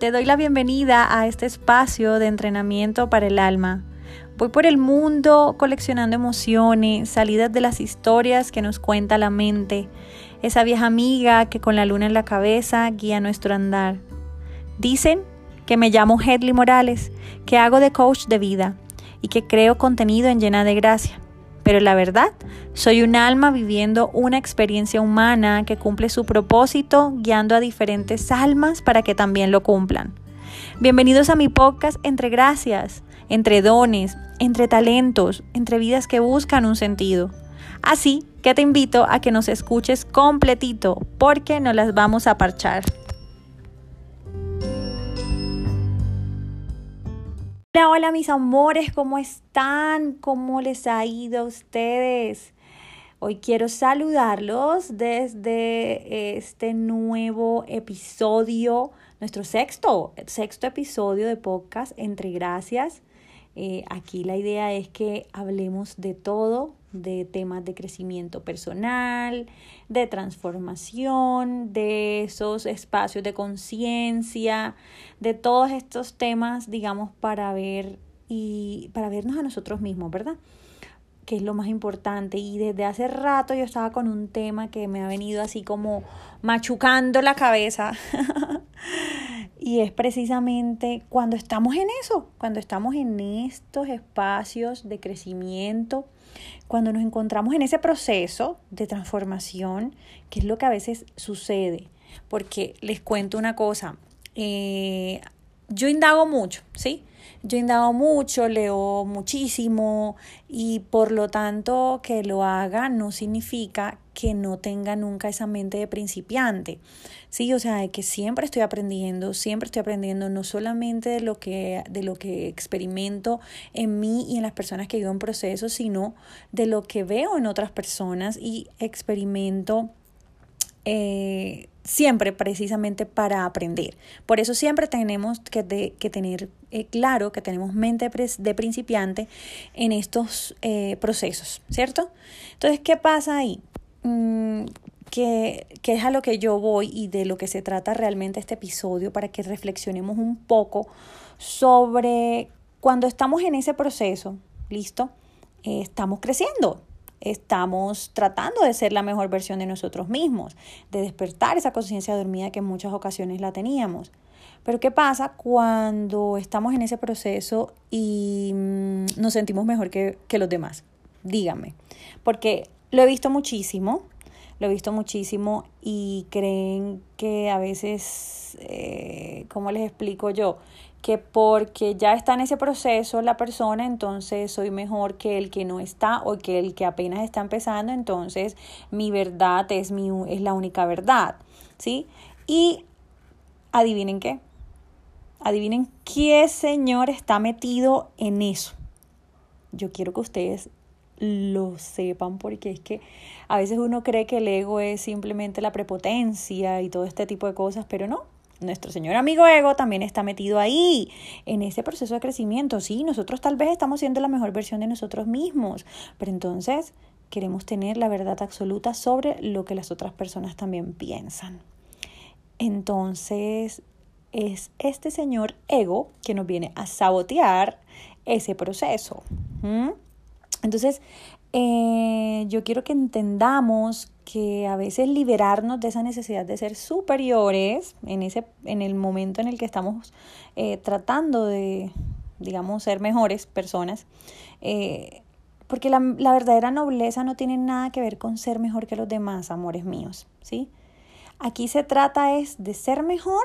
te doy la bienvenida a este espacio de entrenamiento para el alma. Voy por el mundo coleccionando emociones, salidas de las historias que nos cuenta la mente, esa vieja amiga que con la luna en la cabeza guía nuestro andar. Dicen que me llamo Hedley Morales, que hago de coach de vida y que creo contenido en llena de gracia. Pero la verdad, soy un alma viviendo una experiencia humana que cumple su propósito guiando a diferentes almas para que también lo cumplan. Bienvenidos a mi podcast Entre Gracias, entre dones, entre talentos, entre vidas que buscan un sentido. Así que te invito a que nos escuches completito porque nos las vamos a parchar. Hola, hola mis amores, ¿cómo están? ¿Cómo les ha ido a ustedes? Hoy quiero saludarlos desde este nuevo episodio, nuestro sexto, sexto episodio de podcast Entre Gracias. Eh, aquí la idea es que hablemos de todo, de temas de crecimiento personal, de transformación, de esos espacios de conciencia, de todos estos temas, digamos, para ver y para vernos a nosotros mismos, ¿verdad? que es lo más importante. Y desde hace rato yo estaba con un tema que me ha venido así como machucando la cabeza. y es precisamente cuando estamos en eso, cuando estamos en estos espacios de crecimiento, cuando nos encontramos en ese proceso de transformación, que es lo que a veces sucede. Porque les cuento una cosa, eh, yo indago mucho, ¿sí? Yo indago mucho, leo muchísimo y por lo tanto que lo haga no significa que no tenga nunca esa mente de principiante. Sí, o sea, de que siempre estoy aprendiendo, siempre estoy aprendiendo no solamente de lo que de lo que experimento en mí y en las personas que vivo en proceso, sino de lo que veo en otras personas y experimento eh, siempre precisamente para aprender. Por eso siempre tenemos que, de, que tener eh, claro que tenemos mente de principiante en estos eh, procesos, ¿cierto? Entonces, ¿qué pasa ahí? Mm, que, es a lo que yo voy y de lo que se trata realmente este episodio para que reflexionemos un poco sobre cuando estamos en ese proceso, ¿listo? estamos creciendo, estamos tratando de ser la mejor versión de nosotros mismos, de despertar esa conciencia dormida que en muchas ocasiones la teníamos. Pero ¿qué pasa cuando estamos en ese proceso y mm, nos sentimos mejor que, los demás? Díganme, porque lo he visto muchísimo, lo he visto muchísimo y creen que a veces, eh, ¿cómo les explico yo? que porque ya está en ese proceso la persona, entonces soy mejor que el que no está o que el que apenas está empezando, entonces mi verdad es, mi, es la única verdad, ¿sí? Y adivinen qué, adivinen qué señor está metido en eso. Yo quiero que ustedes lo sepan porque es que a veces uno cree que el ego es simplemente la prepotencia y todo este tipo de cosas, pero no, nuestro señor amigo ego también está metido ahí, en ese proceso de crecimiento. Sí, nosotros tal vez estamos siendo la mejor versión de nosotros mismos, pero entonces queremos tener la verdad absoluta sobre lo que las otras personas también piensan. Entonces, es este señor ego que nos viene a sabotear ese proceso. Entonces, eh, yo quiero que entendamos que a veces liberarnos de esa necesidad de ser superiores en, ese, en el momento en el que estamos eh, tratando de, digamos, ser mejores personas, eh, porque la, la, verdadera nobleza no tiene nada que ver con ser mejor que los demás, amores míos, ¿sí? Aquí se trata es de ser mejor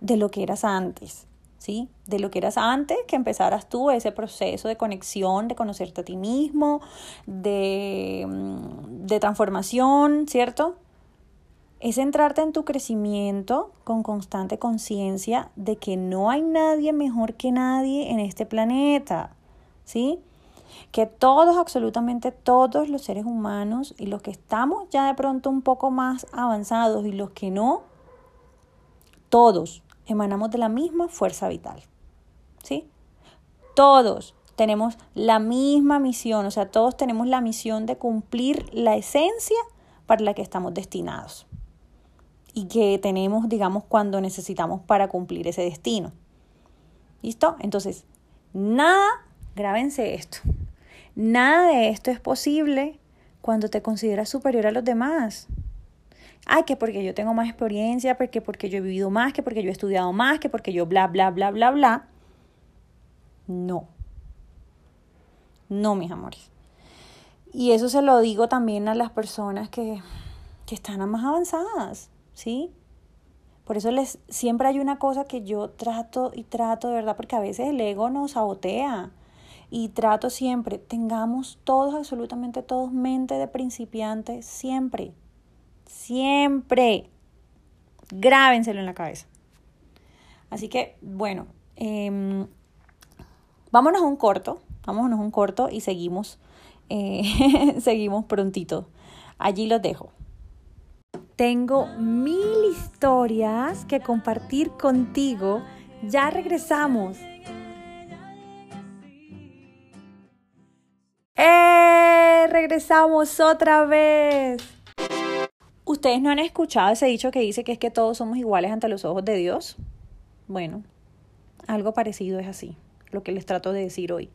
de lo que eras antes, ¿sí? De lo que eras antes, que empezaras tú ese proceso de conexión, de conocerte a ti mismo, de, mm, de transformación, ¿cierto? Es centrarte en tu crecimiento con constante conciencia de que no hay nadie mejor que nadie en este planeta. ¿sí? Que todos, absolutamente todos los seres humanos y los que estamos ya de pronto un poco más avanzados y los que no, todos emanamos de la misma fuerza vital, ¿sí? Todos tenemos la misma misión, o sea, todos tenemos la misión de cumplir la esencia para la que estamos destinados y que tenemos, digamos, cuando necesitamos para cumplir ese destino. ¿Listo? Entonces, nada, grábense esto, nada de esto es posible cuando te consideras superior a los demás. Ay, que porque yo tengo más experiencia, porque porque yo he vivido más, que porque yo he estudiado más, que porque yo bla, bla, bla, bla, bla. No. No, mis amores. Y eso se lo digo también a las personas que, que están más avanzadas, ¿sí? Por eso les, siempre hay una cosa que yo trato y trato de verdad, porque a veces el ego nos sabotea. Y trato siempre, tengamos todos, absolutamente todos, mente de principiante, siempre. Siempre. Grábenselo en la cabeza. Así que, bueno, eh, vámonos a un corto, vámonos a un corto y seguimos, eh, seguimos prontito. Allí los dejo. Tengo mil historias que compartir contigo. Ya regresamos. ¡Eh! Regresamos otra vez. ¿Ustedes no han escuchado ese dicho que dice que es que todos somos iguales ante los ojos de Dios? Bueno, algo parecido es así, lo que les trato de decir hoy.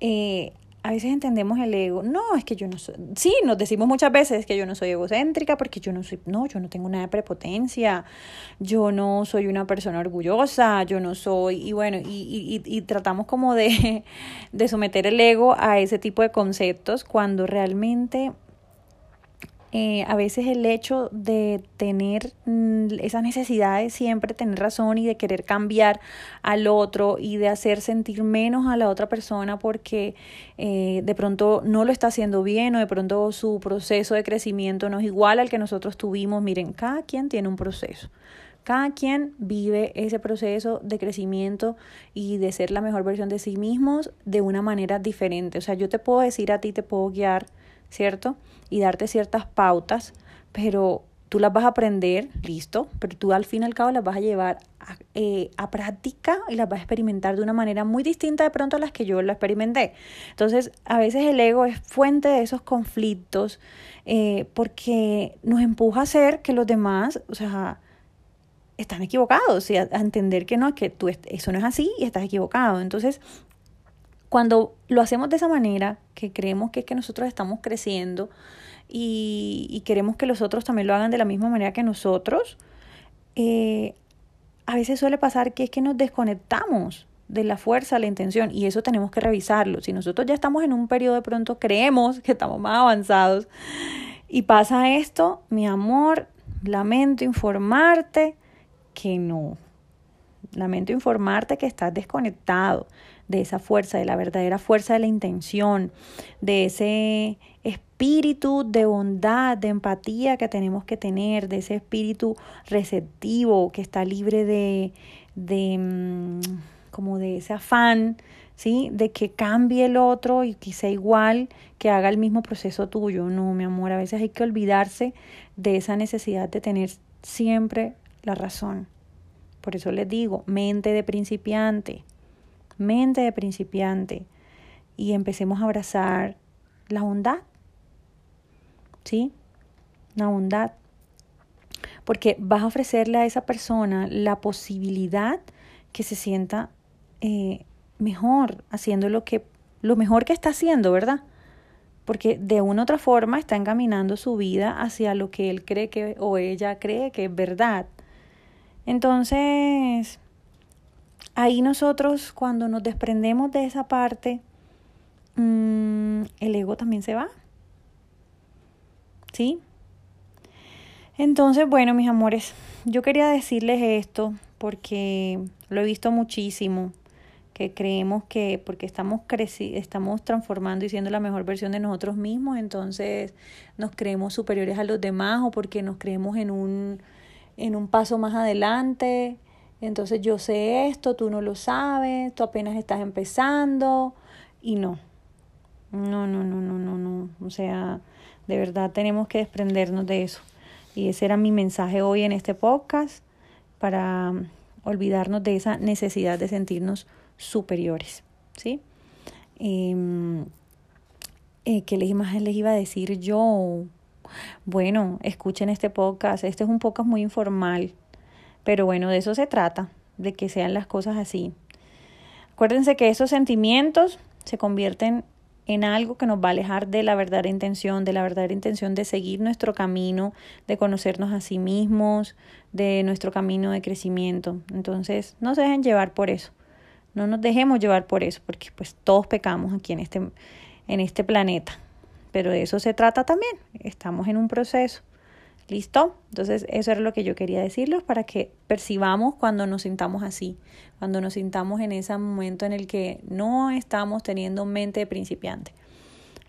Eh, a veces entendemos el ego. No, es que yo no soy. Sí, nos decimos muchas veces que yo no soy egocéntrica porque yo no soy. No, yo no tengo nada de prepotencia. Yo no soy una persona orgullosa. Yo no soy. Y bueno, y, y, y tratamos como de, de someter el ego a ese tipo de conceptos cuando realmente eh, a veces el hecho de tener mm, esa necesidad de siempre tener razón y de querer cambiar al otro y de hacer sentir menos a la otra persona porque eh, de pronto no lo está haciendo bien o de pronto su proceso de crecimiento no es igual al que nosotros tuvimos. Miren, cada quien tiene un proceso. Cada quien vive ese proceso de crecimiento y de ser la mejor versión de sí mismos de una manera diferente. O sea, yo te puedo decir a ti, te puedo guiar ¿cierto? Y darte ciertas pautas, pero tú las vas a aprender, listo, pero tú al fin y al cabo las vas a llevar a, eh, a, práctica y las vas a experimentar de una manera muy distinta de pronto a las que yo la experimenté. Entonces, a veces el ego es fuente de esos conflictos eh, porque nos empuja a hacer que los demás, o sea, están equivocados y a, a entender que no, que tú eso no es así y estás equivocado. Entonces, cuando lo hacemos de esa manera, que creemos que es que nosotros estamos creciendo y, queremos que los otros también lo hagan de la misma manera que nosotros, eh, a veces suele pasar que es que nos desconectamos de la fuerza, la intención, y eso tenemos que revisarlo. Si nosotros ya estamos en un periodo de pronto, creemos que estamos más avanzados y pasa esto, mi amor, lamento informarte que no. Lamento informarte que estás desconectado de esa fuerza, de la verdadera fuerza de la intención, de ese espíritu de bondad, de empatía que tenemos que tener, de ese espíritu receptivo que está libre de, de mm, como de ese afán, ¿sí? De que cambie el otro y sea igual, que haga el mismo proceso tuyo. No, mi amor, a veces hay que olvidarse de esa necesidad de tener siempre la razón. Por eso les digo, mente de principiante mente de principiante y empecemos a abrazar la bondad. ¿Sí? La bondad. Porque vas a ofrecerle a esa persona la posibilidad que se sienta eh, mejor, haciendo lo que lo mejor que está haciendo, ¿verdad? Porque de una u otra forma está encaminando su vida hacia lo que él cree que o ella cree que es verdad. Entonces, ahí nosotros cuando nos desprendemos de esa parte, mm, el ego también se va. ¿Sí? Entonces, bueno, mis amores, yo quería decirles esto porque lo he visto muchísimo, que creemos que porque estamos creci estamos transformando y siendo la mejor versión de nosotros mismos, entonces nos creemos superiores a los demás o porque nos creemos en un, en un paso más adelante entonces yo sé esto, tú no lo sabes, tú apenas estás empezando y no. No, no, no, no, no, no. O sea, de verdad tenemos que desprendernos de eso. Y ese era mi mensaje hoy en este podcast para olvidarnos de esa necesidad de sentirnos superiores, ¿sí? Eh, ¿Qué les, más les iba a decir yo? Bueno, escuchen este podcast. Este es un podcast muy informal, pero bueno, de eso se trata, de que sean las cosas así. Acuérdense que esos sentimientos se convierten en algo que nos va a alejar de la verdadera intención, de la verdadera intención de seguir nuestro camino, de conocernos a sí mismos, de nuestro camino de crecimiento. Entonces, no se dejen llevar por eso. No nos dejemos llevar por eso, porque pues todos pecamos aquí en este, en este planeta. Pero de eso se trata también. Estamos en un proceso. ¿Listo? Entonces, eso era lo que yo quería decirles para que percibamos cuando nos sintamos así, cuando nos sintamos en ese momento en el que no estamos teniendo mente de principiante.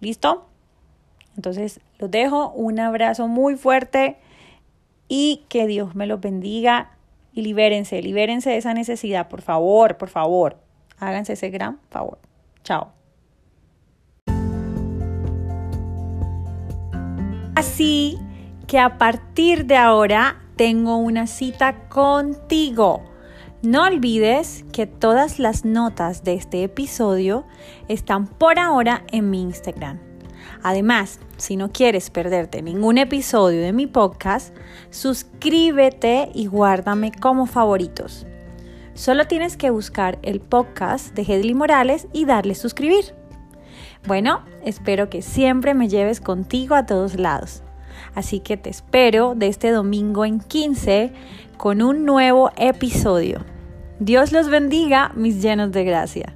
¿Listo? Entonces, los dejo. Un abrazo muy fuerte y que Dios me los bendiga y libérense, libérense de esa necesidad, por favor, por favor. Háganse ese gran favor. Chao. Así que a partir de ahora tengo una cita contigo. No olvides que todas las notas de este episodio están por ahora en mi Instagram. Además, si no quieres perderte ningún episodio de mi podcast, suscríbete y guárdame como favoritos. Solo tienes que buscar el podcast de Hedley Morales y darle suscribir. Bueno, espero que siempre me lleves contigo a todos lados. Así que te espero de este domingo en 15 con un nuevo episodio. Dios los bendiga, mis llenos de gracia.